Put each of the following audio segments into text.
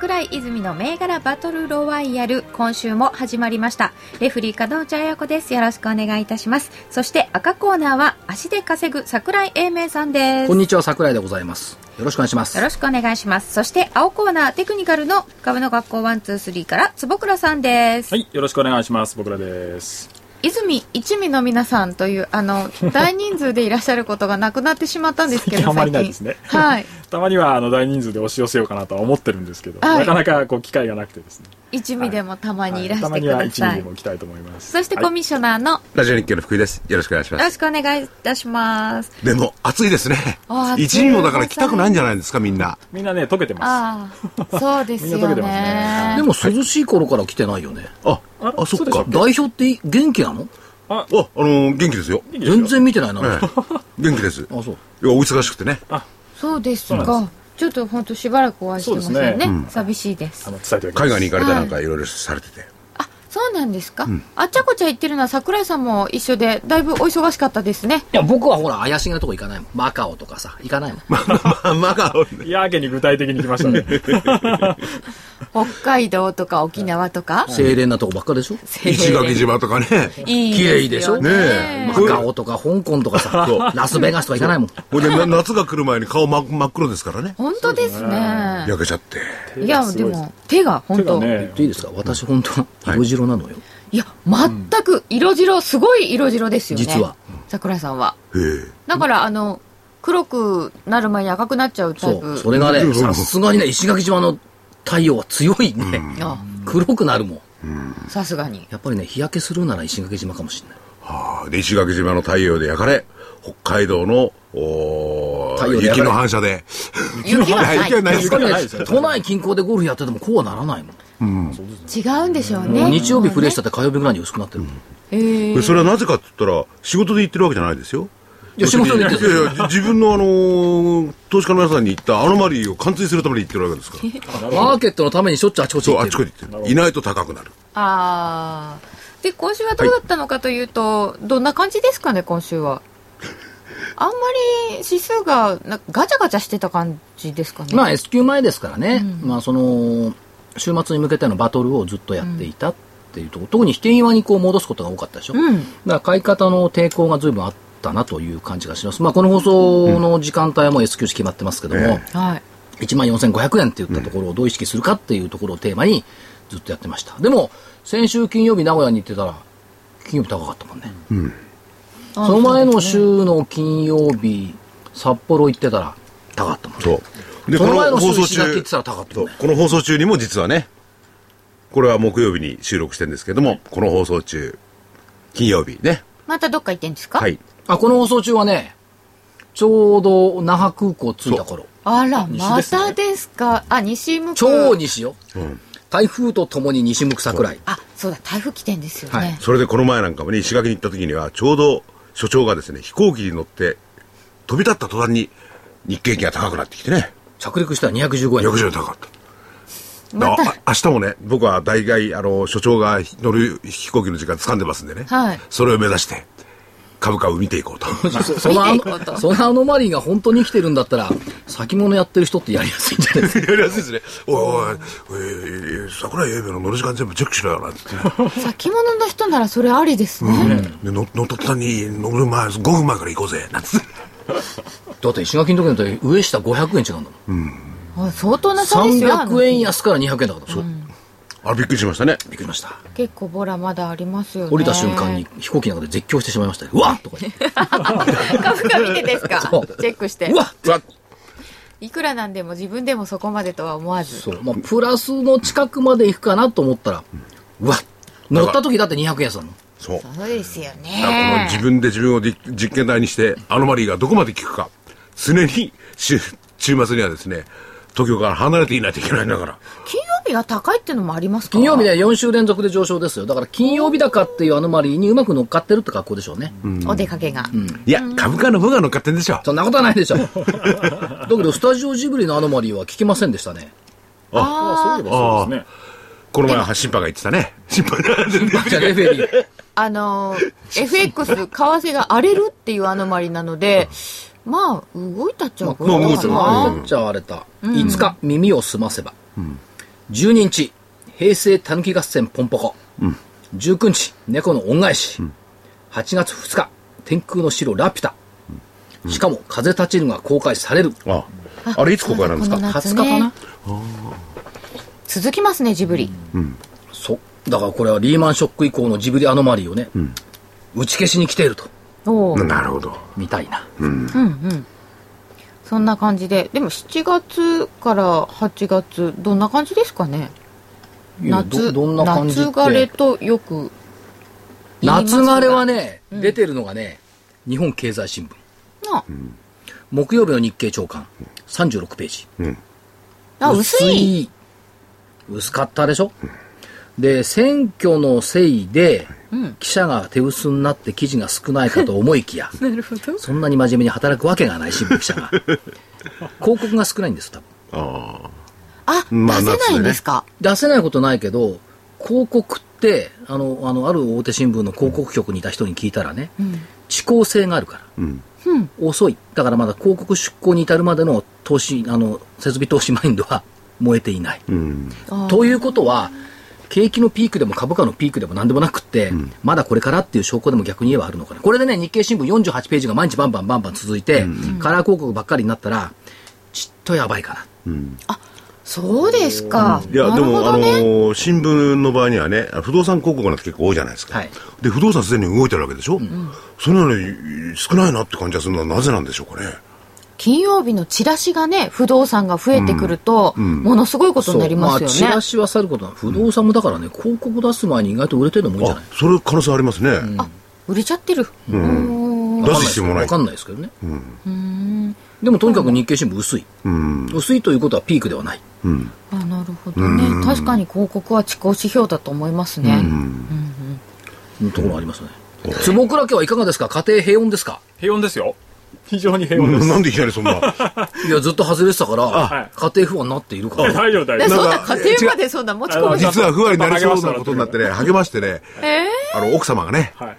桜井泉の銘柄バトルロワイヤル今週も始まりました。レフリー門内彩子です。よろしくお願いいたします。そして赤コーナーは足で稼ぐ桜井英明さんです。こんにちは桜井でございます。よろしくお願いします。よろしくお願いします。そして青コーナーテクニカルの株の学校123から坪倉さんです。はい、よろしくお願いします。僕らです。泉一味の皆さんというあの大人数でいらっしゃることがなくなってしまったんですけど 最近あんまりないですね。はいたまにはあの大人数で押し寄せようかなとは思ってるんですけど、はいなかなかこう機会がなくてですね。一味でもたまにいらはいたましてくには一味ださい、でも来たいと思います。そしてコミッショナーの、ラジオ日経の福井です。よろしくお願いします。よろしくお願いいたしますでも、暑いですね一人もだから来たくないんじゃないですか、みんな。みんなね、溶けてまああそうですよねねでも涼しい頃から来てないよねあ、ああ、そっか。代表って元気なの？あ、あのー、元気ですよ。す。全然見てないな、ええ元気です。あそういや、お忙しくてね。そうですか。ちょっと本当しばらくお会いしてませんね。そうですね。寂しいです。海外に行かれたなんかいろいろされてて。あそうなんですか、あっちゃこちゃ言ってるのは桜井さんも一緒でだいぶお忙しかったですねいや僕はほら怪しげなとこ行かないもんマカオとかさ行かないもん まあ、マカオね。やけに具体的に来ましたね。北海道とか沖縄とか、清廉なとこばっかでしょ石垣島とかね。いい綺麗でしょねマカオとか香港とかさラスベガスとか行かないもんこれでな夏が来る前に顔真真っ黒ですからね。本当ですね焼けちゃって。いやでも手が本当、ね、いいですか私本当色白なのよ、いや全く色白すごい色白ですよね。実は。桜井さんは。だからあの黒くなる前に赤くなっちゃうタそイプ。うそれがねうん。さすがにね石垣島の太陽は強いね、あ黒くなるもん。さすがに。やっぱりね日焼けするなら石垣島かもしれない。はあ、で、石垣島の太陽で焼かれ、北海道の、お雪の反射で。雪はない。雪はない。です都内近郊でゴルフやっててもこうはならないもん、違うんでしょうね。日曜日プレーしたって火曜日ぐらいに薄くなってる。もん、えでそれはなぜかって言ったら、仕事で行ってるわけじゃないですよ。いや仕事で行ってる。いやいや、自分のあのー投資家の皆さんに言ったアノマリーを貫通するために言ってるわけですから。マーケットのためにしょっちゅうあちこち行ってる。あっちこち行ってる。いないと高くなる。ああで今週はどうだったのかというと、どんな感じですかね今週は。あんまり指数がなガチャガチャしてた感じですかね。まあ S q 前ですからね、まあその週末に向けてのバトルをずっとやっていたっていうとこ。ろ、特に引け際にこう戻すことが多かったでしょ、うん。だから買い方の抵抗が随分あったなという感じがします。まあこの放送の時間帯はもう S q 値決まってますけども、えはい。1万4500円って言ったところをどう意識するかっていうところをテーマにずっとやってました。でも先週金曜日名古屋に行ってたら金曜日高かったもんね、その前の週の金曜日札幌行ってたら高かったもんね。で、その前の放送週石垣行ってたら高かったもんねそうこの放送中にも実はね、これは木曜日に収録してるんですけども、この放送中、金曜日ね。またどっか行ってんですか？はい。あこの放送中はねちょうど那覇空港着いた頃。あら西まですね。たですか？あ西向く超西よ、台風とともに西向く桜井。あそうだ台風来てんですよね、はい。それでこの前なんかもね、石垣に行った時には、ちょうど所長がですね、飛行機に乗って、飛び立った途端に日経平均が高くなってきてね、着陸したら215円60円高かった。また明日もね、僕は大概、あの、所長が乗る飛行機の時間掴んでますんでね、はいそれを目指して、株価を見ていこうと。そのそのアノマリーが本当に生きてるんだったら先物やってる人ってやりやすいんじゃないですか？やりやすいですね。おいおい、おい桜井英明の乗る時間全部チェックしろよなんて。先物の人ならそれありですね、で乗乗った途端に乗る前、5分前から行こうぜ、なんつって。だって石垣の時だって上下500円違うんだもん、あ相当な差ですよ。あの300円安から200円だから。そうあ、びっくりしましたね。びっくりしました。結構ボラまだありますよね。降りた瞬間に飛行機の中で絶叫してしまいましたよ。うわっ！とか言って。株価見てですか？チェックして。うわっ！うわいくらなんでも自分でもそこまでとは思わず。そう、まあ、プラスの近くまで行くかなと思ったらうわっ！乗った時だって200円安だもんそう。そうですよだからこのね自分で自分を実実験台にして、アノマリーがどこまで効くか、常に週週末にはですね、東京から離れていないといけないんだから。金曜日が高いっていうのもありますか？金曜日ね、4週連続で上昇ですよ。だから金曜日高っていうアノマリーにうまく乗っかってるって格好でしょうね。お出かけが。いや、株価の方が乗っかってんでしょ。そんなことはないでしょ。だけど、スタジオジブリのアノマリーは聞きませんでしたね。あそういえばそうですねこの前は審判が言ってたね。審判が。じゃあレフェリー。あのー、FX、為替が荒れるっていうアノマリなので、まあ、動いたっちゃうまあ動いてるあじゃあ荒れた。5日、耳を澄ませば。12日、平成たぬき合戦ポンポコ。19日、猫の恩返し。8月2日、天空の城ラピュタ。しかも、風立ちぬが公開される。ああれいつ公開なんですか？この夏20日かなね。続きますね、ジブリ。そう。だからこれはリーマンショック以降のジブリアノマリーをね、打ち消しに来ていると。おーなるほど。みたいな。そんな感じで。でも7月から8月、どんな感じですかね？夏、どどんな感じ夏枯れとよく言います夏が枯れはね、出てるのがね、日本経済新聞。あ木曜日の日経長官、36ページ。あ、薄い。い。薄かったでしょ、で、選挙のせいで、記者が手薄になって記事が少ないかと思いきや、なるほど。そんなに真面目に働くわけがない新聞記者が。広告が少ないんです、多分。あ、まあ出せないんですか、出せないことないけど、広告って、あの、あの、ある大手新聞の広告局にいた人に聞いたらね、遅効性があるから。遅い。だからまだ広告出稿に至るまでの投資、あの、設備投資マインドは燃えていない。ということは、景気のピークでも株価のピークでも何でもなくって、まだこれからっていう証拠でも逆に言えばあるのかな。これでね、日経新聞48ページが毎日バンバンバンバン続いて、カラー広告ばっかりになったら、ちっとやばいかな。そうですか。いや、なでも、あの新聞の場合にはね、不動産広告なんて結構多いじゃないですか。はいで、不動産すでに動いてるわけでしょ、それなのに少ないなって感じがするのはなぜなんでしょうかね？金曜日のチラシがね、不動産が増えてくると、ものすごいことになりますよそう。まあ、チね。ラシはさることな不動産もだからね、広告出す前に意外と売れてるのもいいんじゃないあ、それ可能性ありますね。売れちゃってる。出す必要もない。わかんない。ですけどね。でもとにかく日経新聞薄い。薄いということはピークではない。あなるほどね。確かに広告は遅行指標だと思いますね。いうところがありますね。坪倉家はいかがですか？家庭平穏ですか？平穏ですよ非常に平穏ですなんでいきなりそんな。いや、ずっと外れてたから、はい家庭不安になっているから。大丈夫大でそん丈夫な家庭までそんな持ち込む人実は不安になりそうなことになってね、励ましてね、あの、奥様がね、はい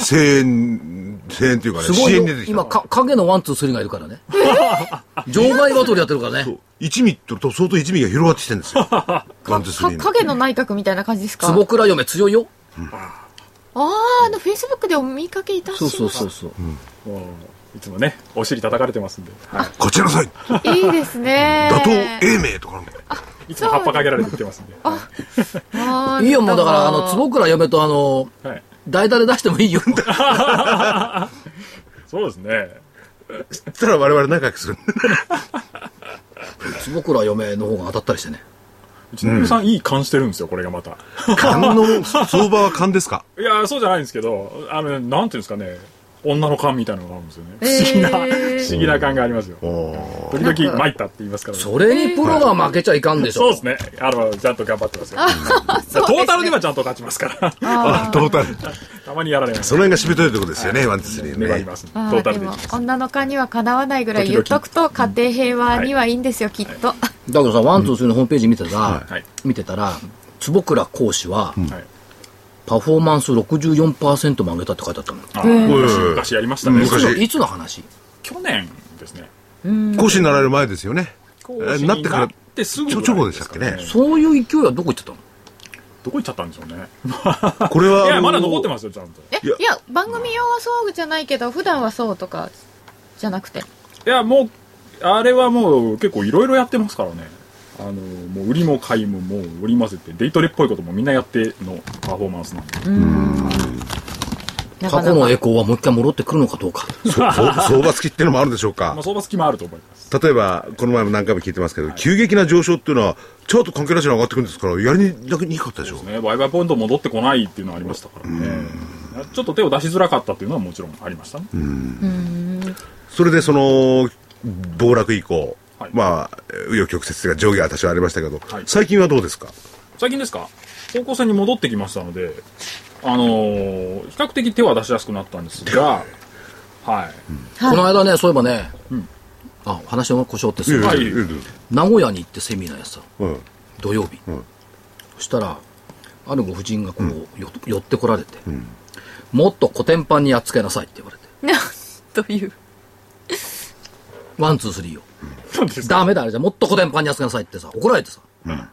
声援、声援というかね、すごいよ支援に出てきた。今か、影のワン、ツー、スリーがいるからね。場外バトルやってるからね。一味とと相当一味が広がってきてるんですよ。ワンツースリーの影の内閣みたいな感じですか？坪倉嫁強いよ。ああ、あの、フェイスブックでお見かけいたしそう。そうそうそう。いつもねお尻叩かれてますんで、はこちらなさいいいですね。打倒英明とかい、いつも葉っぱかけられてきてますんで、はあーいいよ、もうだから、あの、坪倉嫁とあの、いはい、代打で出してもいいよ。そうですね。そしたら我々仲良くする。坪倉嫁の方が当たったりしてね。うちの嫁さんいい勘してるんですよこれがまた。勘の相場は勘ですか？いやそうじゃないんですけどあのなんていうんですかね女の勘みたいなのがあるんですよね。不思議な、不思議な勘がありますよ。時々参ったって言いますから、ね、それにプロが負けちゃいかんでしょ。そうですね。あのちゃんと頑張ってますよ。トータルではちゃんと勝ちますから。あ、トータル。たまにやられますその辺がしぶといところですよね、ワンツースリーね。粘り。ます、トあーターでもルで。女の勘にはかなわないぐらい言っとくと家庭平和にはいいんですよ、きっと。だけどさ、ワン、ツー、スリーのホームページ見てたら、はい。見てたら、坪倉講師は、はいパフォーマンス64%も上げたって書いてあったの。あ昔昔やりましたね。昔いつのいつの話？去年ですね。講師になられる前ですよね。なってからてすぐちょちょこでしたっけね。そういう勢いはどこ行ってたの？どこ行っちゃったんでしょうね。これは。いやまだ残ってますよちゃんと。え、いや、番組用はそうじゃないけど、普段はそうとか、じゃなくて。いやもうあれはもう結構いろいろやってますからねあのもう売りも買いももう売り混ぜてデイトレっぽいこともみんなやってのパフォーマンスなんで。過去の栄光はもう一回戻ってくるのかどうか。相場付きっていうのもあるんでしょうか。まあ、。相場隙もあると思います。例えば、この前も何回も聞いてますけど、急激な上昇っていうのは、ちょっと関係なしに上がってくるんですから、やりにくかったでしょう。ね。売買ポイント戻ってこないっていうのはありましたからね。ちょっと手を出しづらかったっていうのはもちろんありましたね。それでその、暴落以降、はい。まあ、紆余曲折が上下は多少ありましたけど、はい。最近はどうですか？最近ですか？方向性に戻ってきましたので、あのー比較的手は出しやすくなったんですが、は。い。この間ね、そういえばね、あ、話の故障ってする、はいいやい。やいや名古屋に行ってセミナーやってたの。うん。土曜日、そしたらあるご婦人がこう、よ寄ってこられて、もっとコテンパンにやっつけなさいって言われて。なんという？ワンツースリーをダメだあれじゃもっとコテンパンにやっなさいってさ。怒られてさ。なん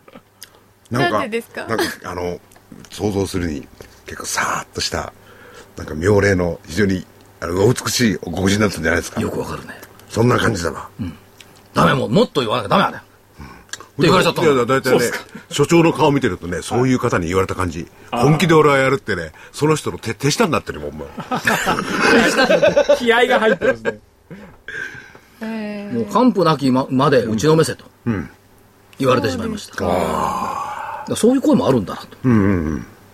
なんか、でですか？なんか、あの、想像するに、結構さーっとした、なんか妙齢の非常に、あの、お美しいご婦人だったんじゃないですか？よくわかるね。そんな感じだな。ダメもうもっと言わなきゃダメだね。って言われちゃったのいや、だいたいね、所長の顔見てるとね、そういう方に言われた感じ。本気で俺はやるってね、その人の手、手下になってるもん、もう。気合が入ってますね。もう完膚なきままで打ちのめせと、言われてしまいました。だからそういう声もあるんだなと、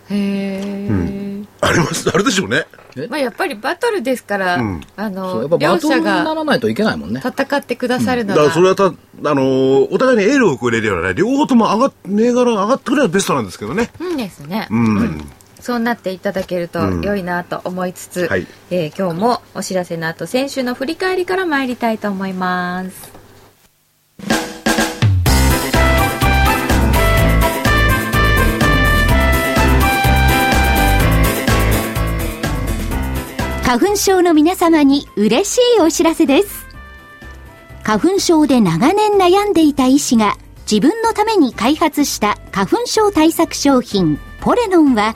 へえ、あります、あれでしょうね。まあやっぱりバトルですから、うやのっぱバ両者トルにながらないといけないもんね。戦ってくださるのが、だからそれはた、あのーお互いにエールを送れるようなね、両方とも上がっ、銘柄が上がってくればベストなんですけどね。うんですね、うん。そうなっていただけると良いなと思いつつ、はい。えー今日もお知らせの後先週の振り返りから参りたいと思います。花粉症の皆様に嬉しいお知らせです。花粉症で長年悩んでいた医師が自分のために開発した花粉症対策商品ポレノンは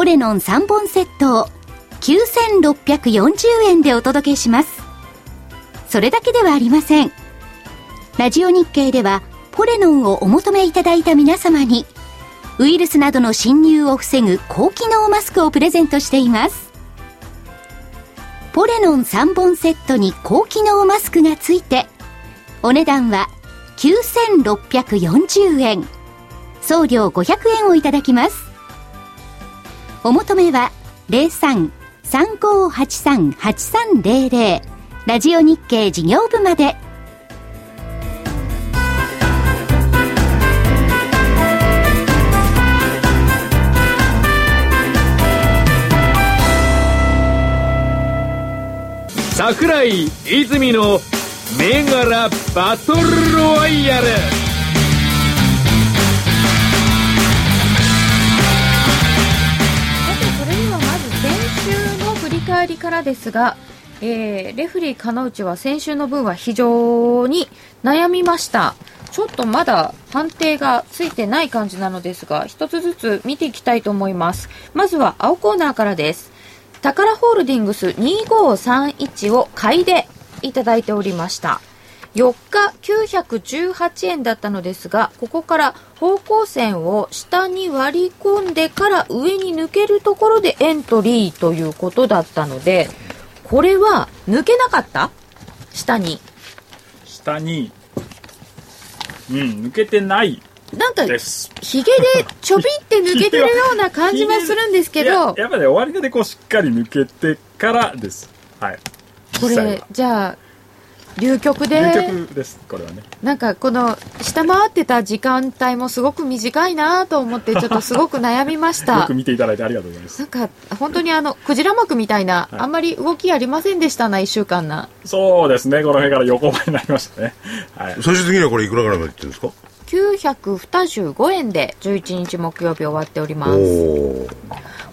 ポレノン3本セットを9640円でお届けします。それだけではありません。ラジオ日経では、ポレノンをお求めいただいた皆様に、ウイルスなどの侵入を防ぐ高機能マスクをプレゼントしています。ポレノン3本セットに高機能マスクがついて、お値段は9640円。送料500円をいただきます。お求めは03-3583-8300ラジオ日経事業部まで。桜井泉の銘柄バトルロワイヤルり返りからですが、えーレフリー金内は先週の分は非常に悩みました。ちょっとまだ判定がついてない感じなのですが一つずつ見ていきたいと思います。まずは青コーナーからです。タカラホールディングス2531を買いでいただいておりました。4日918円だったのですがここから方向線を下に割り込んでから上に抜けるところでエントリーということだったのでこれは抜けなかった？下に下に、うん、抜けてないなんかです。ひげでちょびって抜けてるような感じはするんですけ いやどやっぱね、終わりでこうしっかり抜けてからです。はい。これじゃあ流曲で流曲です、これはね。なんかこの下回ってた時間帯もすごく短いなと思って ちょっとすごく悩みましよたく見ていただいてありがとうございますなん。か本当にあのクジラ幕みたいな、はいあんまり動きありませんでしたな1週間なそうですね、この辺から横ばいになりましたね。はい。最終的にはこれいくらぐらいまでいってるんですか？925円で11日木曜日終わっております。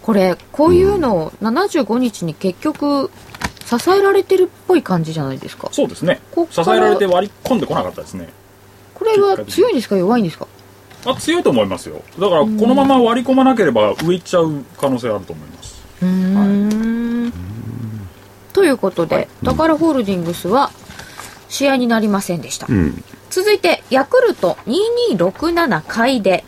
これこういうのを75日に結局支えられてるっぽい感じじゃないですかそうですね。こっから支えられて割り込んでこなかったですね。これは強いんですか？弱いんですか？あ強いと思いますよ。だから、このまま割り込まなければ上行っちゃう可能性あると思います。うーんということで、宝ホールディングスは試合になりませんでした、うん。続いて、ヤクルト2267買いで。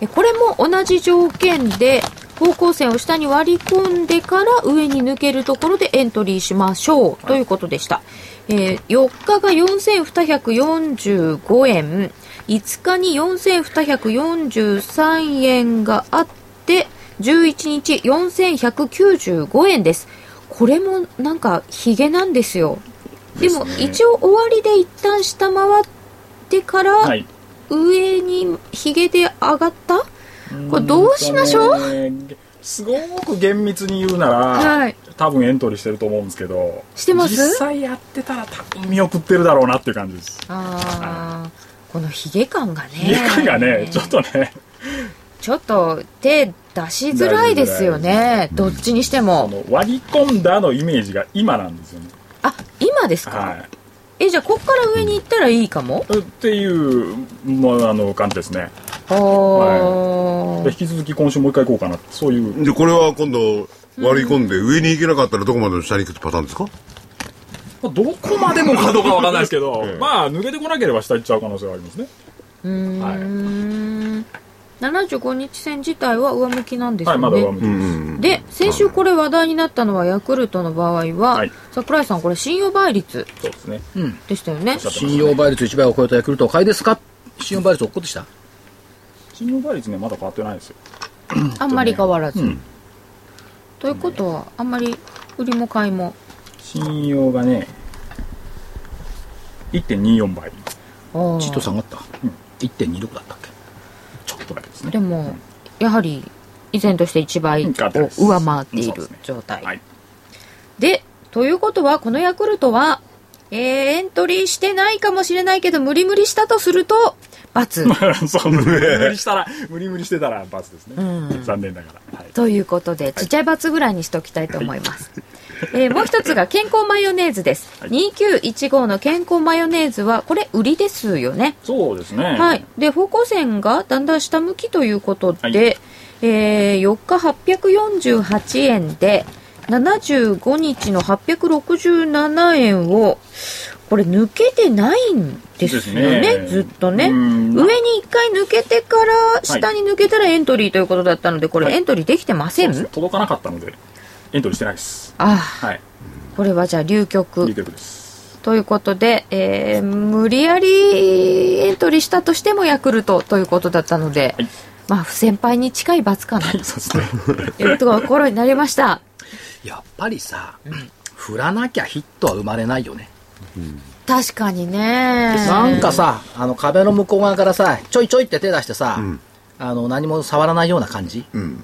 えこれも同じ条件で、方向線を下に割り込んでから上に抜けるところでエントリーしましょうということでした。えー4日が4245円、5日に4243円があって、11日4195円です。これもなんかヒゲなんですよ。でも一応終わりで一旦下回ってから、はい上にヒゲで上がったこれどうしましょう？うすごく厳密に言うなら、はい。多分エントリーしてると思うんですけどしてます？実際やってたら多分見送ってるだろうなっていう感じです。ああ、このヒゲ感がね。家感がねちょっとね。ちょっと手出しづらいですよね。どっちにしてあも。の割り込んだのイメージが今なんですよね。あ、今ですか、はいえ、じゃあこっから上に行ったらいいかも？っていう、まあ、あの感じですね。おー。で引き続き今週もう一回行こうかな。そういう。でこれは今度割り込んで上に行けなかったらどこまでの下に行くってパターンですか？まあどこまでもかどうかわかんないですけど、まあ抜けてこなければ下行っちゃう可能性がありますね。うーん。75日線自体は上向きなんですはいよね。まだ上向きです、で、先週これ話題になったのはヤクルトの場合は、はい。桜井さんこれ信用倍率そうですね。でしたよね。信用倍率1倍を超えたヤクルトを買いですか？信用倍率落っこってした？信用倍率ねまだ変わってないですよ。あんまり変わらず。うん。ということは、あんまり売りも買いも。信用がね1.24倍。ちっと下がった、うん。1.26だったですね。でも、やはり、依然として1倍を上回っているそうですね状態。はい。で、ということは、このヤクルトは、えー、エントリーしてないかもしれないけど、無理無理したとすると、×。そう無理無理したら無理無理してたら罰ですね、うん。残念ながら、はい、ということで、ちっちゃい×ぐらいにしておきたいと思います。えーもう一つが健康マヨネーズです。はい。2915の健康マヨネーズは、これ売りですよね。そうですね。はい。で、方向線がだんだん下向きということで、はい。えー4日848円で、75日の867円を、これ抜けてないんですよね、ね。ずっとね。うん。上に一回抜けてから、下に抜けたらエントリーということだったので、これはい。エントリーできてません、そうです。届かなかったのでエントリーしてないです。ああ、はい。これはじゃあ流局。流局です。ということで、えー無理やりエントリーしたとしてもヤクルトということだったので、はい。まあ不先輩に近い罰かなはいそうですね。というところになりました。やっぱりさ、振らなきゃヒットは生まれないよね、確かにね。なんかさあの壁の向こう側からさちょいちょいって手出してさ、あの何も触らないような感じ、ん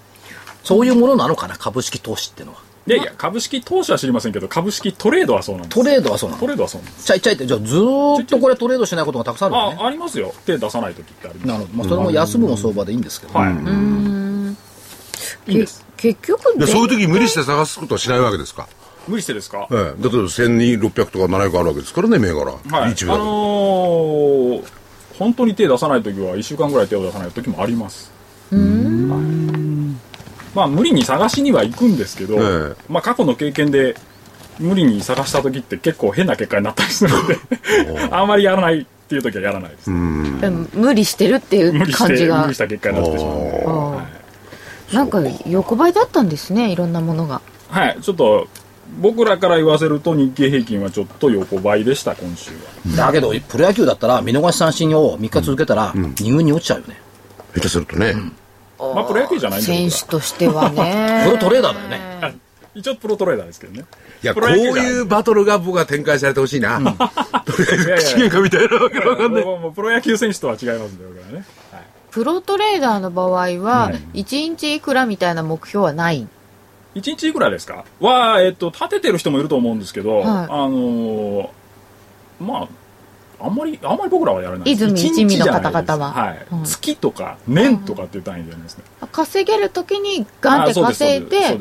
そういうものなのかな株式投資ってのは。いやいや株式投資は知りませんけど株式トレードはそうなんです。トレードはそうなのトレードはそうなんです。ちゃいちゃいってじゃあずーっとこれトレードしないことがたくさんあるのね。あありますよ。手出さない時ってあります。なるほど、まあ、それも休むも相場でいいんですけど、はい、いいんです。結局でそういう時無理して探すことはしないわけですか？無理してですか？ええ、だって1600とか700あるわけですからね銘柄、はい、一部だと、あのー本当に手出さない時は1週間ぐらい手を出さない時もあります。はいまあ無理に探しには行くんですけど、ええ。まあ過去の経験で無理に探した時って結構変な結果になったりするので あんまりやらないっていう時はやらないです、でも無理してるっていう無理して無感じが理した結果になってしまうので、あー。なんか横ばいだったんですねいろんなものが。はい、ちょっと僕らから言わせると日経平均はちょっと横ばいでした今週は。だけどプロ野球だったら見逃し三振を3日続けたら2軍に落ちちゃうよね、下手するとね、まあプロ野球じゃないんで選僕手としてはね。プロトレーダーだよね。ら一応プロトレーダーですけどね。いやこういいうバトルが僕は展開されてほしいな、とりあえず口喧嘩みたいなわけわかんない。プロ野球選手とは違いますんで僕はい。プロトレーダーの場合は1日いくらみたいな目標はない。1日いくらですか？は、えっと、立ててる人もいると思うんですけど、はい。あのーまああんまりあんまり僕らはやらないです。泉一味の方々は。はい。うん。月とか年とかっていう単位でやりますね、稼げる時にガンって稼いで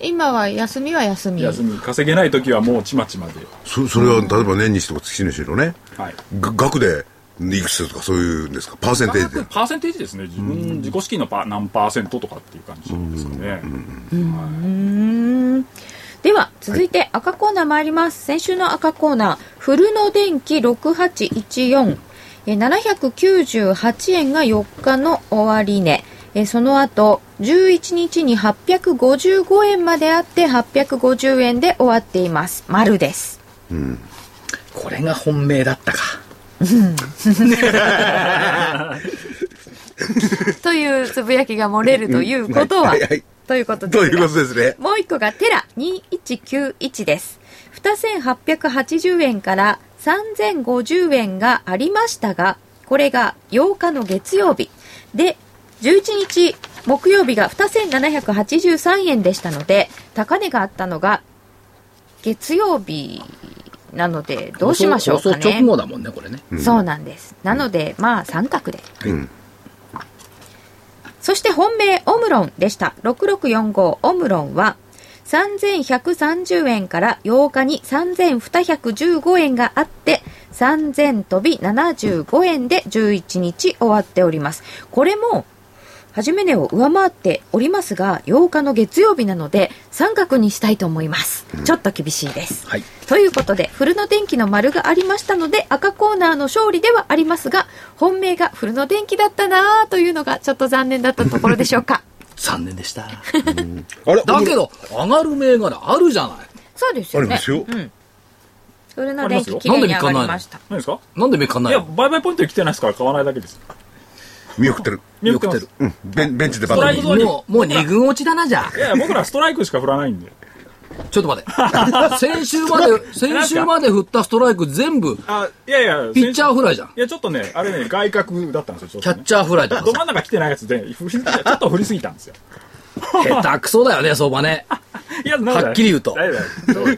今は休みは休み。休み。稼げない時はもうちまちまで、そそれは例えば年にしろ月にしろね。はい、が額でいくつとかそういうんですか？パーセンテージで。パーセンテージですね。自分自己資金のパ何パーセントとかっていう感じですかね、うーんでは続いて赤コーナー参ります、先週の赤コーナー古野電機6814、えー798円が4日の終値、えーその後11日に855円まであって850円で終わっています。丸です。これが本命だったか。というつぶやきが漏れるということは、はいはいはいということですがということですね。もう一個がテラ2191です。2880円から3050円がありましたが、これが8日の月曜日。で、11日木曜日が2783円でしたので、高値があったのが月曜日なので、どうしましょうか放送直ね。後だもんね、これね。そうなんです。なので、まあ三角で。うんそして本命オムロンでした。6645オムロンは3130円から8日に3215円があって3000飛び75円で11日終わっております。これも初め値を上回っておりますが8日の月曜日なので三角にしたいと思います。ちょっと厳しいです。はい。ということで、古野電機の丸がありましたので、赤コーナーの勝利ではありますが、本命が古野電機だったなというのがちょっと残念だったところでしょうか。残念でした。あれ？だけど、上がる銘柄あるじゃない。そうですよね。ありますようん。古野電機ありますよ綺麗に上がりました。何ですか？なんで銘柄ないいや、の売買ポイントに来てないですから買わないだけです。見送ってる。見送ってます見送うん。ベンベンチでバトライクゾーンにもう、もう二軍落ちだな、じゃあい。や僕らストライクしか振らないんで。ちょっと待って。先週まで、先週まで振ったストライク全部、あ、いやいや、ピッチャーフライじゃん。いや、ちょっとね、あれね、外角だったんですよ、ちょっと、ね。キャッチャーフライとかどさ。真ん中来てないやつで、ちょっと振りすぎたんですよ。下手くそだよね、相場ね。いや、はっきり言うと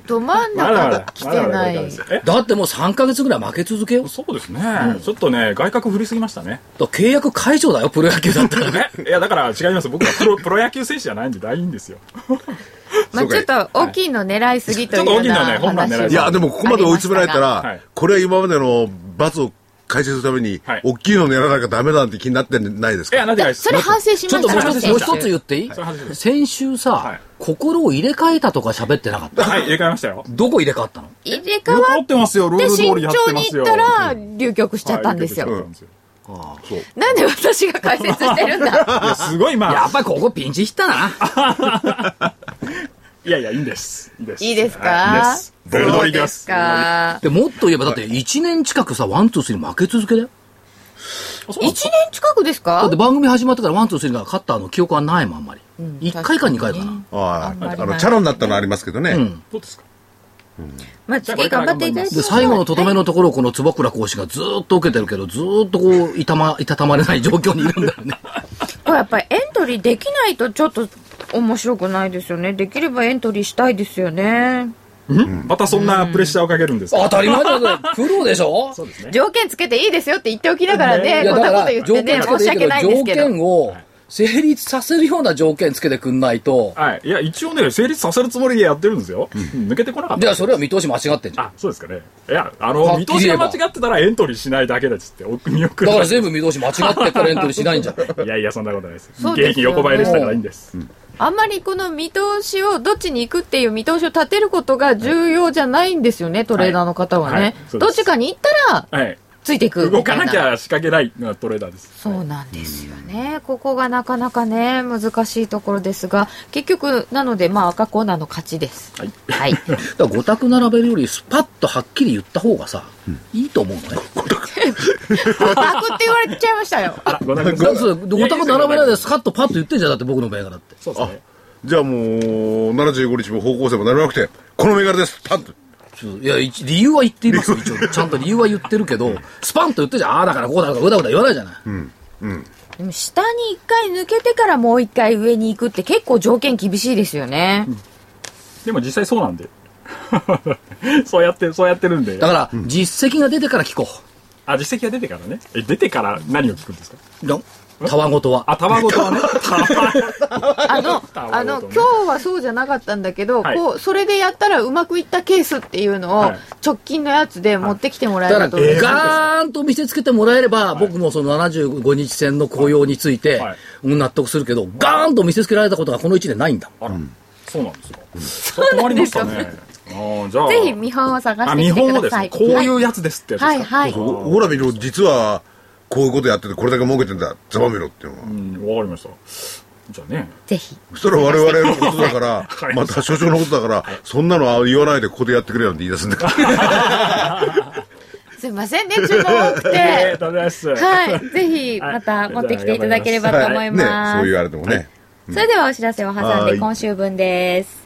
ど真ん中が来てないだってもう3ヶ月ぐらい負け続けよ。そうですね、ちょっとね、外角振りすぎましたね。契約解除だよ、プロ野球だったらね。え いや、だから違います。僕はプロプロ野球選手じゃないんで大いいんですよ。まあちょっと大きいの狙いすぎというようちょっと大きいのなねホームラン狙いすぎいや、でもここまで追い詰められたら、はいこれは今までの罰を解消するために、はい。大きいの狙わなきゃダメだって気になってないですいや、かなんでないです。それ反省しちょました。っともう一つ、もう一つ言っていい？それ外れです。先週さ、はい。心を入れ替えたとか喋ってなかった？はい、入れ替えましたよ。どこ入れ替わったの？入れ替持わってますよ、ルール通りやっ慎重てますよ。に行ったら流局しちゃったんですよ。はい流局しちゃったんですよ。なんで私が解説してるんだ？いや、すごい、まあ、やっぱりここピンチヒッターな。いやいや、いいんです。いいです。いいですか？はいいいです。ボルドリーいきます。かで、もっと言えばだって1年近くさ、ワン、ツー、スリー負け続けだよ。1年近くですか？だって番組始まってからワン、ツー、スリーが勝ったあの記憶はないもん、あんまり。1回か2回かな。ああ、あの、チャラになったのありますけどね。うん。どうですかまあ次頑張っていただいて。で、最後のとどめのところをこの坪倉講師がずーっと受けてるけど、ずーっとこう、いたま、いたたまれない状況にいるんだよね。これやっぱりエントリーできないとちょっと面白くないですよね。できればエントリーしたいですよね。またそんなプレッシャーをかけるんですか？当たり前だよ、プロでしょ？そうですね。条件つけていいですよって言っておきながらね、いや、こんなことだから、条言ってね、件つけ申して訳ないんですけど、条。件を成立させるような条件つけてくんないと、はい。いや、一応ね、成立させるつもりでやってるんですよ。抜けてこなかった。じゃあそれは見通し間違ってんじゃん。あ、そうですかね。いや、あはの、っ見通しが間違ってたらエントリーしないだけですって、お見送る。だから全部見通し間違ってからエントリーしないんじゃん。いやいや、そんなことないです。現役横ばいでしたからいいんです。あんまりこの見通しを、どっちに行くっていう見通しを立てることが重要じゃないんですよね、トレーダーの方ははいね。そうですどっちかに行ったら、はい。ついていく動かなきゃ仕掛けないのがトレーダーです。そうなんですよね。ここがなかなかね、難しいところですが、結局、なので、まあ、赤コーナーの勝ちです。はい。はい。だから5択並べるよりスパッとはっきり言った方がさ、いいと思うのね。オタクって言われちゃいましたよ。あら、ごめんなさい。だそう5択並べないでスカッとパッと言ってんじゃん、だって僕の銘柄って。そうですね。じゃあもう、75日も方向性も何もなくて、この銘柄です、パンと。いや、一理由は言っていますよ、一応。ちゃんと理由は言ってるけど、スパンと言ってんじゃん。ああだからこうだからうだうだ言わないじゃない。でも下に一回抜けてからもう一回上に行くって結構条件厳しいですよね。でも実際そうなんで。そうやって、そうやってるんで。だから、実績が出てから聞こあ、実績が出てからね。え、出てから何を聞くんですか？たわごとは。あ、卵 とはね。あの、あの、今日はそうじゃなかったんだけど、はいこう、それでやったらうまくいったケースっていうのをはい、直近のやつで持ってきてもらえると嬉しいです。ガーンと見せつけてもらえれば、僕もその75日戦の紅葉についてはい、うん納得するけど、ガーンと見せつけられたことがこの1年ないんだ。あら、そうなんですか。そう困りましたね。ああじゃあぜひ見本を探あしてきて見本をください。ですねこういうやつですってやつですか、はいはい。はいほら見ろ、実は、こういうことやってて、これだけ儲けてんだ、ざまみろっていうのは。うんわかりましたじゃあねぜひ。そしたら我々のことだから ましたまた所長のことだから、そんなのは言わないでここでやってくれなんて言い出すんだから。すいませんね、注文多く えー、て。はい。ぜひ、また持ってきていただければと思いね、ます。そういうあれでもね。それではお知らせを挟んはいで今週分です。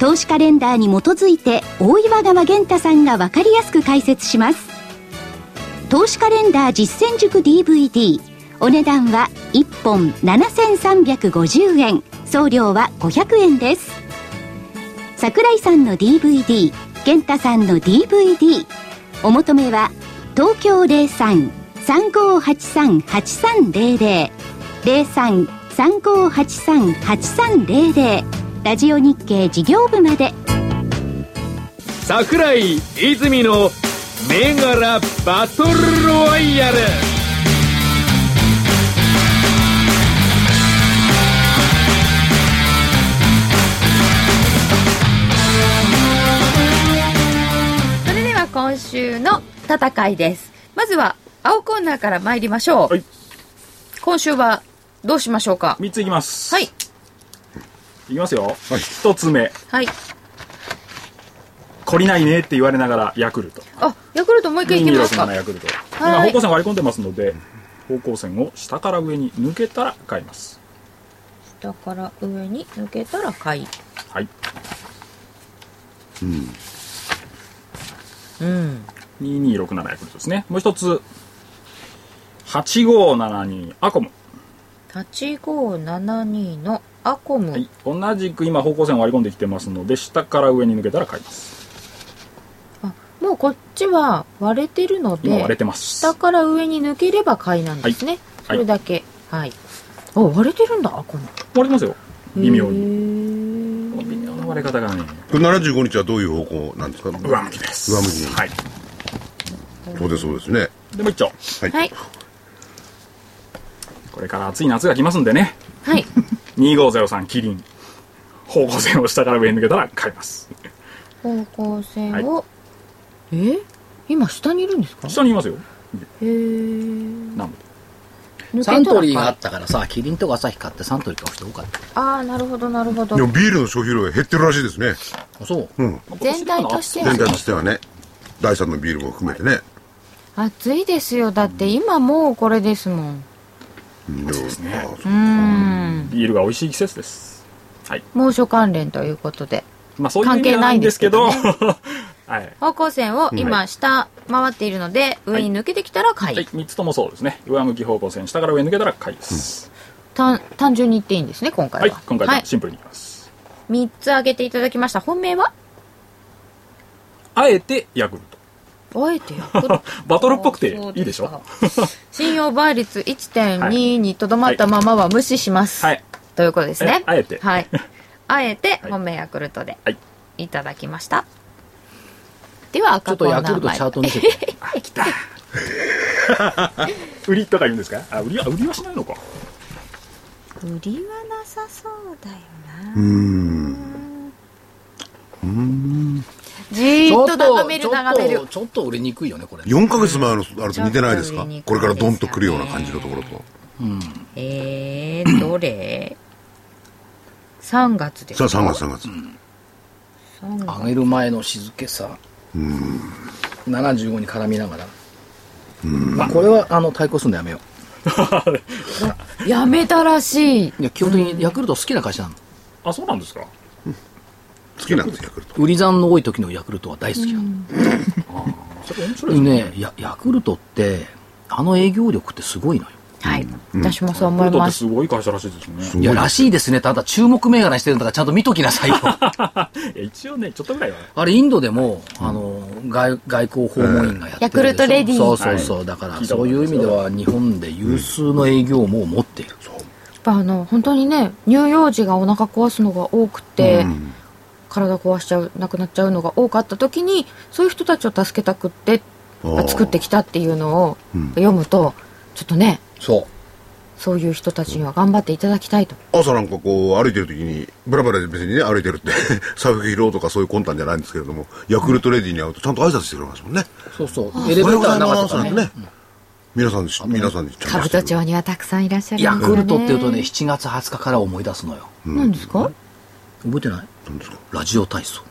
投資カレンダーに基づいて大岩川源太さんが分かりやすく解説します。投資カレンダー実践塾 DVD お値段は1本7350円。送料は500円です。桜井さんの DVD 源太さんの DVD お求めは東京03-3583-8300 03-3583-8300ラジオ日経事業部まで桜井泉の銘柄バトルロワイヤルそれでは今週の戦いです。まずは青コーナーから参りましょう。はい今週はどうしましょうか？3ついきますはい。いきますよ、一つ目。はい。懲りないねって言われながらヤクルト。あ、ヤクルトもう一回いきますか。226。ヤクルト。はい。今方向線割り込んでますので方向線を下から上に抜けたら買います。下から上に抜けたら買い。はい。うん。2267ヤクルトですね。もう一つ。8572アコム、8572のアコム。はい、同じく今方向線割り込んできてますので下から上に抜けたら買いますあ、もうこっちは割れてるの今割れで、てます下から上に抜ければ買いなんですね。それだけ。はい。あ、割れてるんだ、アコム。割れますよ微妙へに微妙な割れ方がねこれ75日はどういう方向なんですか？上向きです上向きにはいそうです、そうですね。でもう一丁はい。はい。これから暑い夏が来ますんでねはい。2503キリン。方向線を下から上に抜けたら買います。方向線を、え？今下にいるんですか？下にいますよ。へーなんサントリーがあったからさ、キリンとか朝日買ってサントリー買う人多かった。ああなるほどなるほど。でもビールの消費量が減ってるらしいですね。あそう。うん。全体としては。全体としてはね。第三のビールも含めてね。暑いですよ。だって今もうこれですもんうんでもあうーん。ビールが美味しい季節です。はい。猛暑関連ということで。まあそういう意味ではないんですけど はい。方向線を今下回っているので、上に抜けてきたら買い、はい、3つともそうですね。上向き方向線下から上に抜けたら買いです、単単純に言っていいんですね今回は、はい。今回はシンプルにいきます、3つ挙げていただきました。本命は？あえてヤクルトあえてヤクルトバトルっぽくていいでしょ？信用倍率1.2にとどまったままは無視します、はい。ということですね。えあえて。はい。あえてはい。本命ヤクルトではい。いただきました、ではちょ赤っとヤクルトチャート見せて。あ来た。売りとか言うんですか？あ売りは売りはしないのか。売りはなさそうだよな。うーん。じーっとちょっと、眺める。ちょっ眺めると、ちょっと売れにくいよね、これ。4ヶ月前のあれと似てないですかこれからドンと来るような感じのところと。えー、どれ？3月ですさあ3月3月、3月。上げる前の静けさ。75に絡みながら。まあこれはあの対抗するのやめよ やめたらしい。ういや基本的にヤクルト好きな会社なの。あそうなんですか？好きなんですヤクルト。売り算の多い時のヤクルトは大好きなの。それ面白いですね。ヤクルトってあの営業力ってすごいのよ。はい、私もそう思ヤクルトっいますてすごい会社らしいですね。いやらしいですね。ただ注目銘柄にしてるんだからちゃんと見ときなさいよ。いや一応ねちょっとぐらいは。あれインドでも、あの外外交訪問員がやってるヤクルトレディそうそうそう、だからそういう意味では日本で有数の営業網を持っている、やっぱあの本当にね乳幼児がお腹壊すのが多くて、体壊しちゃうなくなっちゃうのが多かった時にそういう人たちを助けたくって作ってきたっていうのを読むと、ちょっとねそう。そういう人たちには頑張っていただきたいと。朝なんかこう歩いてる時にブラブラで別にね歩いてるって 財布拾おうとかそういう魂胆じゃないんですけれどもヤクルトレディに会うとちゃんと挨拶してくれますもんね。そうそう。エレベーターの中とかねね。皆さんに皆さんにちゃんと兜町にはたくさんいらっしゃるヤクルトっていうとね7月20日から思い出すのよ。何ですか、覚えてない？なんですか？ラジオ体操。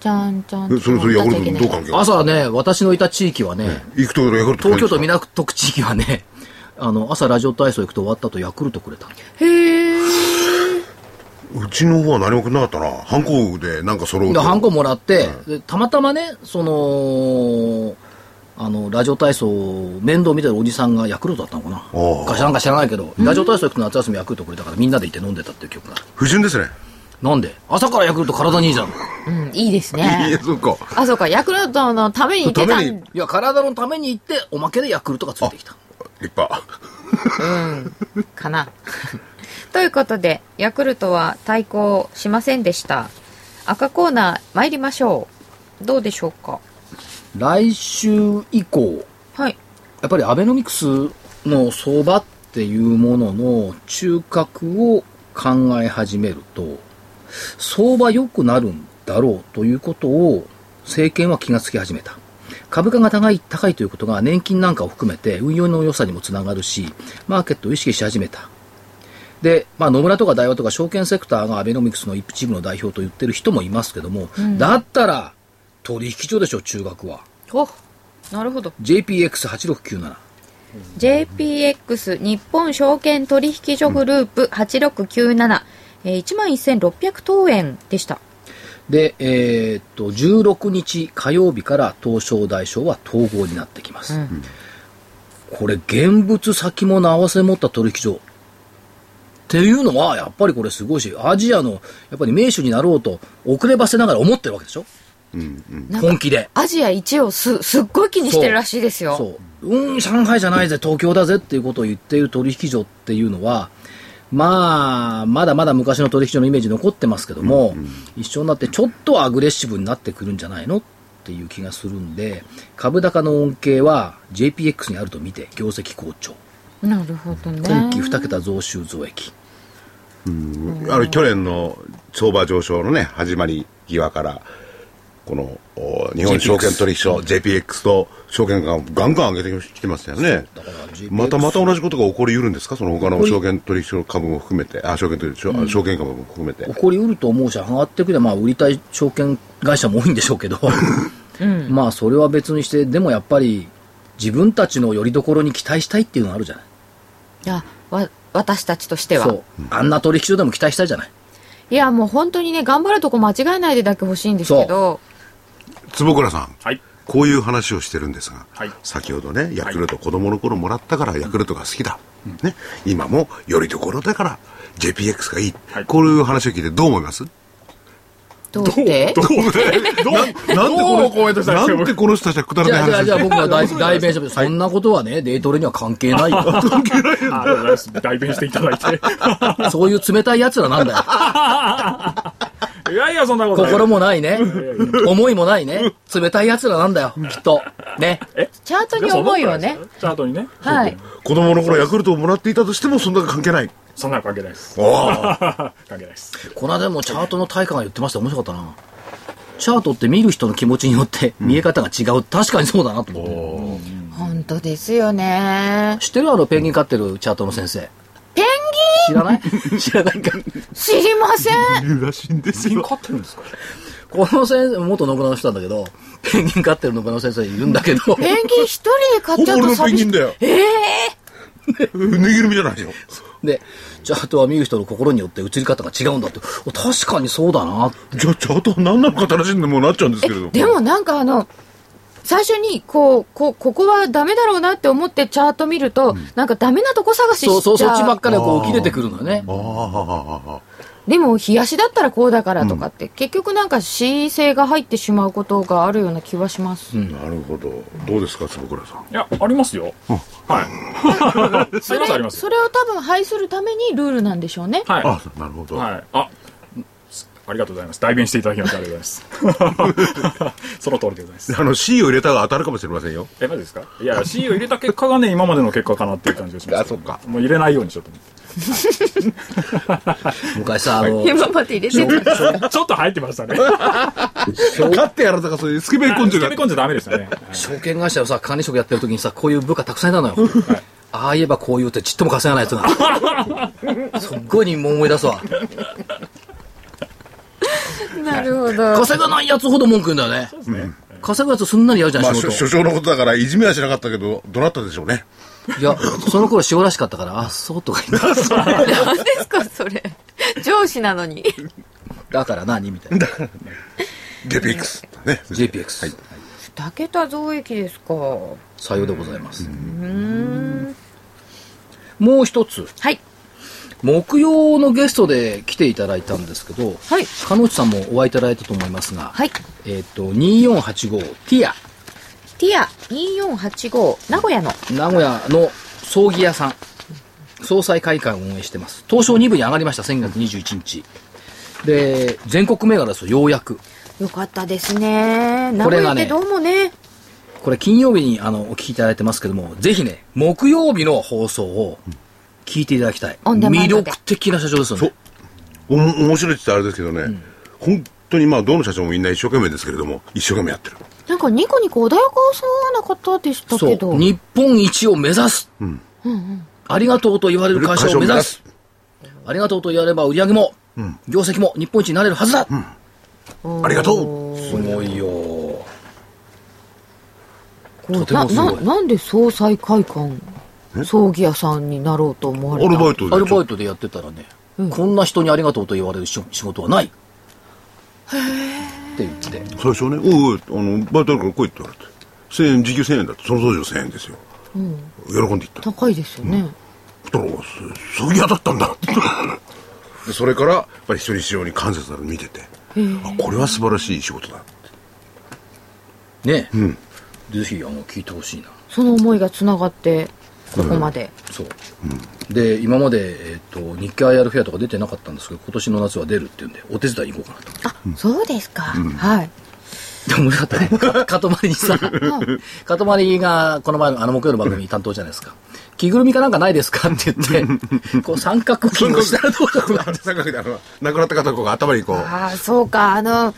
じゃんじゃん。えそれそれヤクルトとどう関係ある朝ね私のいた地域はね行くとヤクルト東京都見港区地域はね あの朝ラジオ体操行くと終わった後ヤクルトくれた。のへえうちの方は何もくれなかったな。ハンコでなんか揃うとでハンコもらって、でたまたまねそのあのラジオ体操面倒見てるおじさんがヤクルトだったのかな。おーか知らんか知らないけどラジオ体操行くと夏休みヤクルトくれたからみんなで行って飲んでたっていう記憶がある。不純ですねなんで？朝からヤクルト体にいいじゃん。いうんいいです いねやそうか。あそうか。ヤクルトのために行ってたためにんや体のために行っておまけでヤクルトがついてきた。立派。うん。かな。ということでヤクルトは対抗しませんでした。赤コーナー参りましょう。どうでしょうか？来週以降。はい。やっぱりアベノミクスの相場っていうものの中核を考え始めると相場良くなるんだろうということを政権は気がつき始めた。株価が高い高いということが年金なんかを含めて運用の良さにもつながるしマーケットを意識し始めた。で、まあ、野村とか大和とか証券セクターがアベノミクスの一部の代表と言ってる人もいますけども、だったら取引所でしょ中学は。おなるほど。JPX8697 JPX 日本証券取引所グループ8697、えー、1万1600等円でしたで、えーっと、16日火曜日から東証大賞は統合になってきます。これ、現物先物合わせ持った取引所。っていうのは、やっぱりこれすごいし、アジアの、やっぱり名手になろうと、遅ればせながら思ってるわけでしょ？なんか本気で。アジア一をすすっごい気にしてるらしいですよそう。うん、上海じゃないぜ、東京だぜっていうことを言っている取引所っていうのは、まあ、まだまだ昔の取引所のイメージ残ってますけども、一緒になってちょっとアグレッシブになってくるんじゃないのっていう気がするんで、株高の恩恵は JPX にあると見て、業績好調。なるほどね。今期2桁増収増益。あれ去年の相場上昇のね始まり際からこのお日本証券取引所 JPX と証券がガンガン上げてきてましたよね。だから JPX またまた同じことが起こりうるんですか？その他の証券取引所株も含めて。あ証券取引所、証券株も含めて。起こりうると思うし、上がってくれば、まあ、売りたい証券会社も多いんでしょうけど、まあ、それは別にして、でもやっぱり、自分たちの拠り所に期待したいっていうのがあるじゃない？いやわ私たちとしては。そう。あんな取引所でも期待したいじゃない？いやもう本当にね頑張るとこ間違えないでだけ欲しいんですけど。坪倉さん。はいこういう話をしてるんですが、はい。先ほどねヤクルト子供の頃もらったからヤクルトが好きだ、ね、今もよりどころだから JPX がいい、はい。こういう話を聞いてどう思います？どう？してどう？どう？なんでこのトしたんですかなんでこの人たちはくだらない話じゃあ、じゃあ、じゃあ僕が代代弁します。そんなことはね、デイトレには関係ないよ。あありがとうございます。代弁していただいて。そういう冷たい奴らなんだよ。いやいやそんなことない。心もないね。思いもないね。冷たい奴らなんだよ、きっと。ね。チャートに思いをね。チャートにね。はい。子供の頃ヤクルトをもらっていたとしてもそんな関係ないそんなの関係ないです 関係ないですこの間もチャートの対価が言ってました面白かったな。チャートって見る人の気持ちによって見え方が違う。確かにそうだなと思って。本当ですよね知ってるあのペンギン飼ってるチャートの先生。ペン知らない？知らないか？知りませんいるらしいんですよ。飼ってるんですか？この先生、元信長の人なんだけど、ペンギン飼ってる信長の先生いるんだけど、ペンギン一人で買っちゃうほぼ俺のペンと寂しいギンだよ。ええぬいぐるみじゃないよ。で、チャートは見る人の心によって映り方が違うんだって。確かにそうだな。じゃあ、チャートは何なのかって話にもなっちゃうんですけれども。でもなんかあの最初にこうこここはダメだろうなって思ってチャート見ると、なんかダメなとこ探ししちゃそううそう、そっちばっかりこう切れてくるのよね。ああ、でも冷やしだったらこうだからとかって、結局なんか恣意性が入ってしまうことがあるような気はします、なるほど。どうですか、坪倉さん？いやありますよはい すいませんありますそれを多分排するためにルールなんでしょうねはいあ、なるほど。はい。あ、ありがとうございます。代弁していただきましてありがとうございます。その通りでございます。あの、C を入れたが当たるかもしれませんよ。え、マジですか？いや、C を入れた結果がね、今までの結果かなっていう感じがします。あそっかもう入れないようにしようと 昔さ、あの、今まで入れてた思って。ちょっと入ってましたね。勝ってやられたか、そういうスケベ根性がつけ。込んじゃダメでしたね。証券会社のさ、管理職やってる時にさ、こういう部下たくさんいたのよ。ああ言えばこう言うってちっとも稼がないやつが。すっごいにも思い出すわ。なるほど稼がないやつほど文句言うんだよね。稼ぐやつすんなりやるじゃん、まあ、仕事。所所長のことだから、いじめはしなかったけど、どなったでしょうね。いや、その頃塩らしかったから、あ、そうとか言って。何ですかそれ上司なのにだから何みたいな。デピックス。ね。JPX。はい。二桁増益ですかさようでございます。もう一つ。はい木曜のゲストで来ていただいたんですけど、はい鹿内さんもお会いいただいたと思いますが、はいえっ、と、2485ティア、ティア2485名古屋の名古屋の葬儀屋さん、総裁会館を運営してます。東証2部に上がりました、先月21日。で、全国銘柄ですよ、ようやく。よかったですね名これがね古屋ってどうもねこれ金曜日にあのお聞きいただいてますけども、ぜひね、木曜日の放送を聞いていただきたい。オンデマン魅力的な社長ですよね。おも面白いって言ったらあれですけどね、本当にまあ、どの社長もみんな一生懸命ですけれども、一生懸命やってる。なんかニコニコ穏やかそうな方でしたそうけど。日本一を目指す、ありがとうと言われる会社を目指す。ありがとうと言われれば売り上げも、業績も日本一になれるはずだ、ありがとう。すごいよ。とてもすごいなななんで総裁会館葬儀屋さんになろうと思われた？アルバイトで。アルバイトでやってたらね、こんな人にありがとうと言われる仕仕事はない。って言って。最初ね、おいおい、あの、バイトあるから来いって言われて。1000円、時給1000円だって、その当時の1000円ですよ。喜んでいった。高いですよね、そしたら、す葬儀屋だったんだって。でそれから、やっぱり一人一様に関節なる見てて、あ、これは素晴らしい仕事だ。ね、ぜひ、あの、聞いてほしいな。その思いがつながってここまで、そう。で、今まで、えっ、と、日経 IR フェアとか出てなかったんですけど、今年の夏は出るっていうんで、お手伝いに行こうかなと。あそうですか、はい。でも面白かったね。かかとまりにさ、かとまりがこの前のあの木曜の番組担当じゃないですか。着ぐるみかなんかないですかって言って、こう三角筋をしたらどうだろうな。って。三角であの、亡くなった方が頭にこう、ああそうか。あの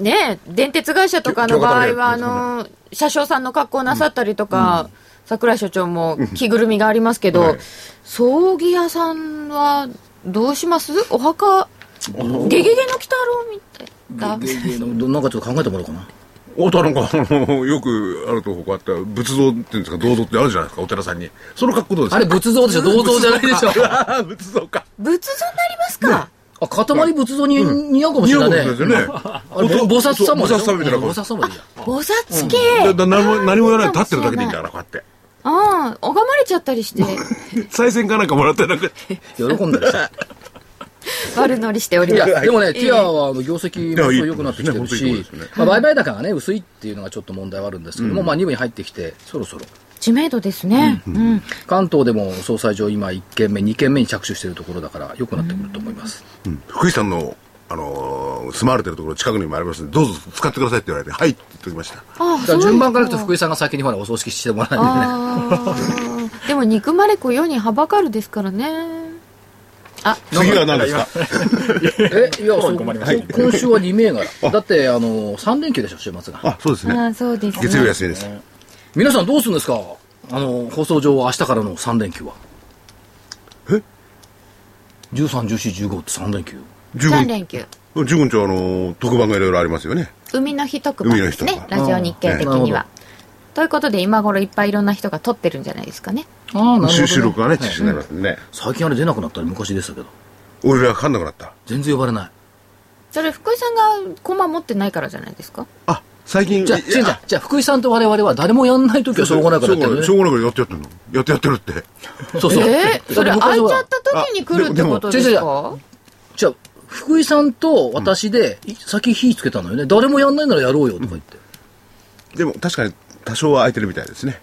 ね電鉄会社とかの場合はあの車掌さんの格好なさったりとか、桜井所長も着ぐるみがありますけど、はい。葬儀屋さんはどうします？お墓ゲゲゲの鬼太郎みたい。なでででなんかちょっと考えてもらおうかな？おとなんか、あの、よくあるとこう。やって、仏像っていうんですか、銅像ってあるじゃないですか、お寺さんに。その格好どうですか？あれ仏像でしょ？銅像じゃないでしょ？仏像か。仏像になりますか、あ、塊仏像に似合うかもしれないね。似合うかもしれないですよね菩薩様菩薩様みたいな。うん菩薩様でいいや。菩薩系、何も、何も言わないで立ってるだけでいいんだから、こうやって。ああ拝まれちゃったりして 再銭かなんかもらってなんか、喜んだりして。悪乗りしておりいますや、でもね、ええティアは業績も良くなってきてるしまあ売買高がね、薄いっていうのがちょっと問題はあるんですけども、まあ2部に入ってきて、そろそろ。知名度ですね、うん関東でも総裁上今1件目、2件目に着手しているところだから良くなってくると思います。福井さんの、あのー住まわれてるところ近くにもありますんで、どうぞ使ってくださいって言われて、はいって言っておきました。ああ順番からいくと福井さんが先にほらお葬式してもらわないあー でも憎まれ子世にはばかるですからねあ 次は何ですか？え、いや、そう困りました今週は2銘柄。だって、あの、3連休でしょ、週末が。あ、そうですね。あそうですね月曜休みです。皆さんどうするんですか？あの、放送上は明日からの3連休は。13、14、15って3連休。3連休。15日はあの特番がいろいろありますよね。海の日特番ですね。海の日特ラジオ日経的には。ということで今頃いっぱいいろんな人が撮ってるんじゃないですかね。ああ、なるほど、ね。収録がね中はい。止になりますね。最近あれ出なくなったり昔でしたけど。俺らがかんなくなった。全然呼ばれない。それ福井さんが駒持ってないからじゃないですか？あ最近。じゃあ、違う違う。じゃあ、福井さんと我々は誰もやんないときはしょうがないからやってるねしょ。うがないからやってやってんのやってやってるって。そうそう。えー、それ空いちゃった時に来るってことですか？福井さんと私で、い先火つけたのよね。誰もやんないならやろうよとか言って。でも確かに多少は空いてるみたいですね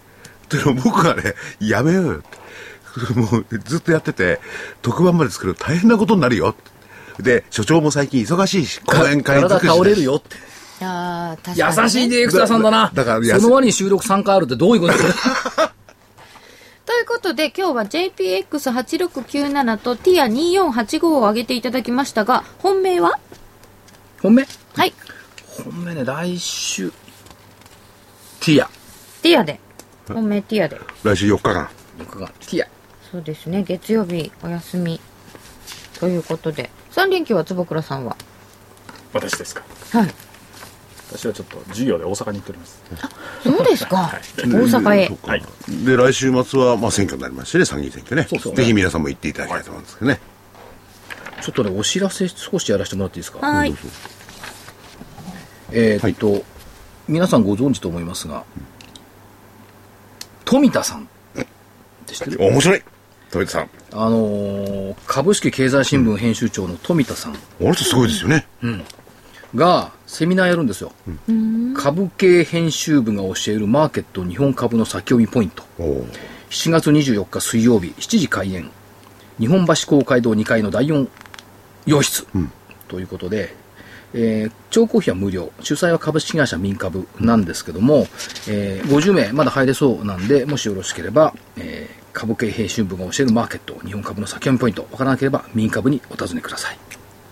でも僕はねやめようよってもうずっとやってて特番まで作ると大変なことになるよで所長も最近忙しいし講演会体倒れるよって。あー確かに、ね、優しいディレクターさんだな。だだからその割に収録3回あるってどういうこと ということで今日は JPX8697 と TIA2485 を上げていただきましたが本命は？本命？はい。本命ね、来週。ティア。ティアで。本命ティアで。来週4日間。僕がティア。そうですね。月曜日お休み。ということで。3連休は坪倉さんは？私ですか。はい私はちょっと授業で大阪に行っております。そうですか。大阪へ。はい。で来週末はまあ選挙になりますしね参議院選挙ねそうそうぜひ皆さんも行っていただきたいと思うんですけどね、ちょっとね、お知らせ少しやらせてもらっていいですか？はい。えーっと、皆さんご存知と思いますが、富田さん。って知ってる？面白い。富田さん。あのー株式経済新聞編集長の富田さん。あの人すごいですよね、がセミナーやるんですよ。株系編集部が教えるマーケット日本株の先読みポイント。おお7月24日水曜日7時開演。日本橋公会堂2階の第4洋室、ということで、えー聴講費は無料。主催は株式会社民株なんですけども、えー50名まだ入れそうなんでもしよろしければ、えー株系編集部が教えるマーケット日本株の先読みポイントわからなければ民株にお尋ねください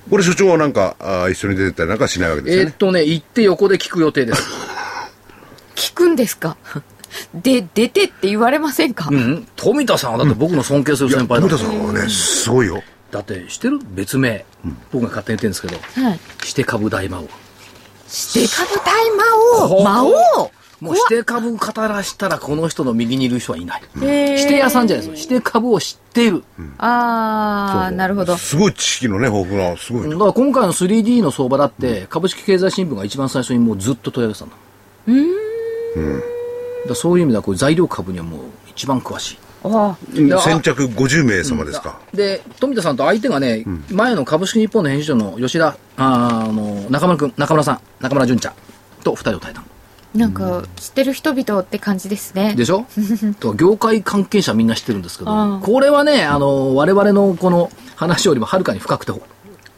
これ所長はなんかあー一緒に出てたりなんかしないわけですよね、えーっとね行って横で聞く予定です。聞くんですか？で出てって言われませんか、うん。富田さんはだって僕の尊敬する先輩だ。富田さんはねすごいよ。だって知ってる？別名、僕が勝手に言ってるんですけど。はい。して株大魔王。して株大魔王？魔王？もうして株語らしたらこの人の右にいる人はいない。へーして屋さんじゃないですよ。して株を知っている。ああなるほどすごい知識のね豊富なすごいだから今回の 3D の相場だって、株式経済新聞が一番最初にもうずっと問い上げてたんだ。うん。だそういう意味ではこう材料株にはもう一番詳しい。あであ先着50名様ですか、で、富田さんと相手がね、前の株式日本の編集長の吉田、あの、中村君、中村さん、中村淳ちゃんと二人を対談。なんか知ってる人々って感じですね。でしょ？と業界関係者みんな知ってるんですけどこれはね、あの、我々のこの話よりもはるかに深くて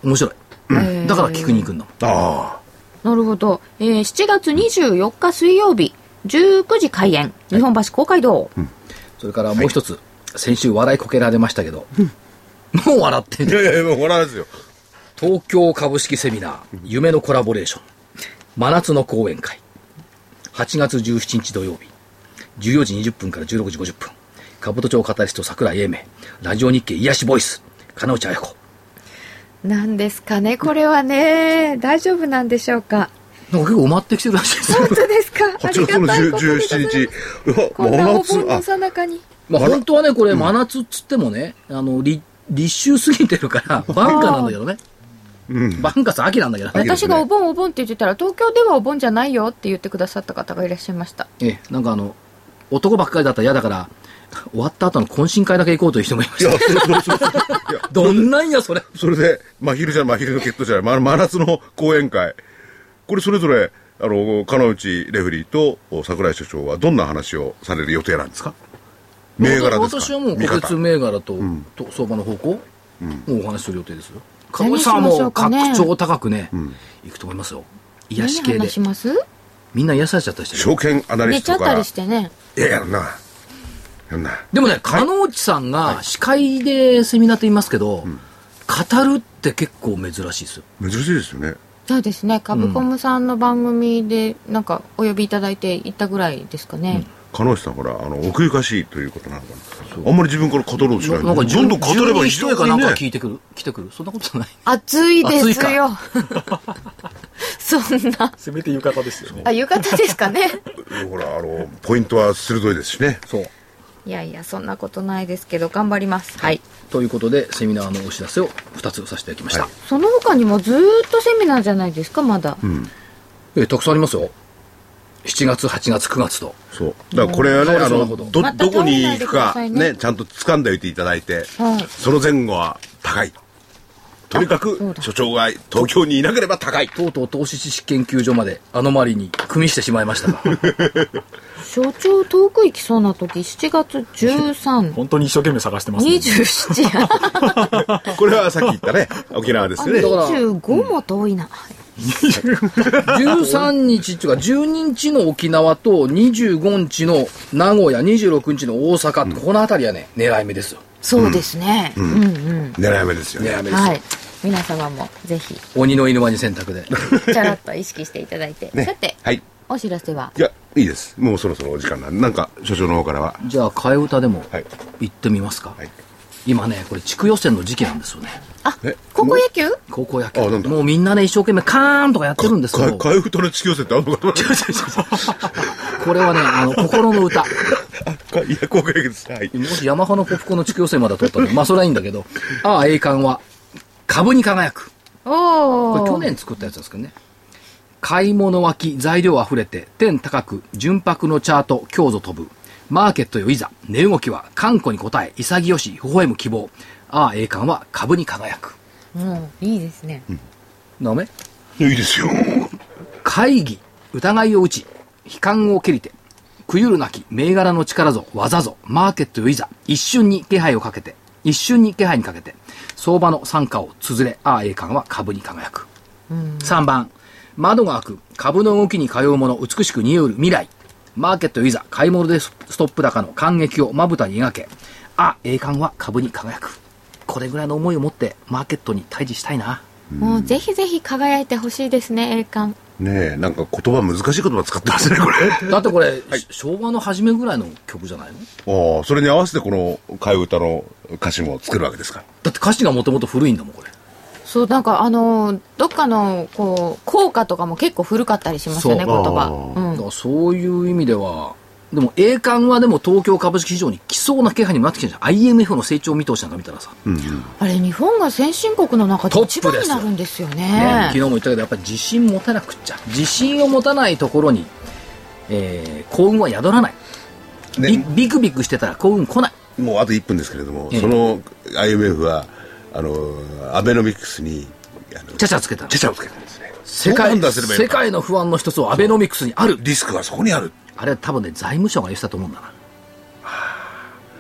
面白い。だから聞くに行くんだもん。あ。なるほど、えー、7月24日水曜日19時開演日本橋公会堂、それからもう一つ、先週笑いこけられましたけど、もう笑ってあいる。やいやもう笑わすよ。東京株式セミナー、夢のコラボレーション、真夏の講演会、8月17日土曜日、14時20分から16時50分、株都庁カタリスト桜井英明、ラジオ日経癒しボイス、金内彩子。なんですかねこれはね。大丈夫なんでしょうか？なんか結構埋まってきてるらしいですよ。本当ですか？あ8り月のがたいことで17日。こんなお真夏あ盆のさなかに。まあ本当はね、これ真夏っつってもね、あの、立立秋過ぎてるから、バンカなんだけどね。バンカス秋なんだけどね。私がお盆お盆って言ってたら東京ではお盆じゃないよって言ってくださった方がいらっしゃいました。ええ、なんかあの、男ばっかりだったら嫌だから、終わった後の懇親会だけ行こうという人もいました。いやそうそうそうそう。いや どんなんや、それ。それで真昼じゃ真昼の決闘じゃない。ま真夏の講演会。これそれぞれあの金内レフェリーと櫻井所長はどんな話をされる予定なんですか？銘柄ですか？私はもう個別銘柄と,、と相場の方向、もうお話しする予定ですよ。何株さんはしましょもううかね。拡張高くね、いくと思いますよ。癒し系で。します？みんな癒されちゃったりしてる証券アナリ寝ちゃったりしてね。いややんな。やんな。でもね、金内さんが司会でセミナーって言いますけど、語るって結構珍しいですよ。珍しいですよね。そうですね。株コムさんの番組でなんかお呼びいただいて行ったぐらいですかね、鹿野さんほらあの奥ゆかしいということなのかなあんまり自分から語ろうとしないなんかどんどん語れば一重かなんか聞いてくる来てくるそんなことない暑いですよ。そんな。せめて浴衣ですよねあ、浴衣ですかね。ほらあのポイントは鋭いですしねそういやいや、そんなことないですけど、頑張ります。はい。ということでセミナーのお知らせを2つさせていただきました、その他にもずっとセミナーじゃないですか、まだ。えたくさんありますよ7月8月9月と。そう。だからこれはねうん。あのそうなるほどどこに行くかね。ねちゃんと掴んでおいていただいてはい。その前後は高い。とにかく所長が東京にいなければ高い。とうとう投資知識研究所までアノマリに組みしてしまいました。が 所長遠く行きそうな時、7月13、本当に一生懸命探してますね。27、これはさっき言ったね沖縄ですよね。だから25も遠いな。13日っていうか12日の沖縄と25日の名古屋26日の大阪、この辺りはね狙い目ですよ。そうですね。うん。うん。狙い目ですよね。狙い目です。よ、はい。皆様もぜひ、鬼の犬間に選択で。ちゃらっと意識していただいて。ね。さて、はい。お知らせは？いやいいです。もうそろそろお時間なんで。なんか所長の方からは？じゃあ替え歌でもはい。行ってみますか、はい今ねこれ地区予選の時期なんですよね。あえ、高校野球？高校野球。もうみんなね一生懸命カーンとかやってるんですけどか替え歌の地球予選ってあるのかな？これはねあの心の歌。あかいや高校野球です。はい。もしヤマハのポップコーンの地区予選まで取ったらまあそれはいいんだけど。ああ栄冠は株に輝く。おー。これ去年作ったやつですけどね。買い物脇材料あふれて天高く純白のチャート強ぞ飛ぶマーケットよいざ。値動きは頑固に応え潔し微笑む希望。ああ栄冠は株に輝く。もう、いいですね。ダメいいですよ。会議疑いを打ち悲観を蹴りてくゆるなき銘柄の力ぞ技ぞマーケットよいざ一瞬に気配をかけて一瞬に気配にかけて相場の参加を綴れああ栄冠は株に輝く、3番窓が開く株の動きに通うもの美しく似うる未来マーケットよいざ買い物でストップ高の感激をまぶたに描け。あ栄冠は株に輝く。これぐらいの思いを持ってマーケットに対峙したいな。もう、ぜひぜひ輝いてほしいですね、栄冠。ねえなんか言葉難しい言葉使ってますねこれ。だってこれ、昭和の初めぐらいの曲じゃないの？ああそれに合わせてこの替え歌の歌詞も作るわけですかだって歌詞がもともと古いんだもんこれそう、なんかあのー、どっかの、こう、効果とかも結構古かったりしますよね、そう。言葉。あうん。だからそういう意味ではでも栄冠はでも東京株式市場に来そうな気配にもなってきてるじゃん。IMF の成長見通しなんか見たらさ、あれ、日本が先進国の中で一番になるんですよね。ね。昨日も言ったけどやっぱり自信持たなくっちゃ。自信を持たないところに、えー幸運は宿らない、ビね。ビクビクしてたら幸運来ない。もうあと1分ですけれども、ええ。その IMF はあのアベノミクスにちゃちゃつけた。のちゃちゃをつけたんですね。世界どう判断すればいいのか世界の不安の一つはアベノミクスにある。リスクはそこにある。あれは多分ね財務省が言ってたと思うんだな。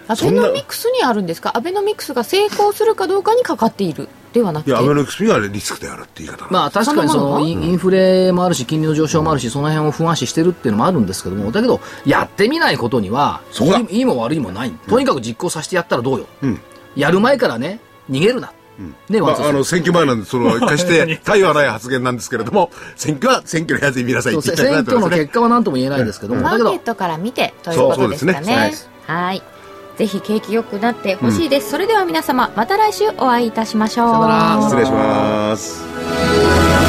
アベノミクスにあるんですか？アベノミクスが成功するかどうかにかかっている。ではなくて。いやアベノミクスにはリスクであるって言い方。まあ確かにそそのインフレもあるし金利の上昇もあるしその辺を不安視してるっていうのもあるんですけども。だけどやってみないことにはそこだ。いいも悪いもない。とにかく実行させてやったらどうよ、ん。やる前からね逃げるな、ねまあ、あの選挙前なんでその 決して対はない発言なんですけれども選挙は選挙のやつに見なさいってそうせ選挙の言っていただいてますね。結果は何とも言えないですけども、マーケットから見てということですかね。はい。ぜひ景気良くなってほしいです、それでは皆様また来週お会いいたしましょう。失礼します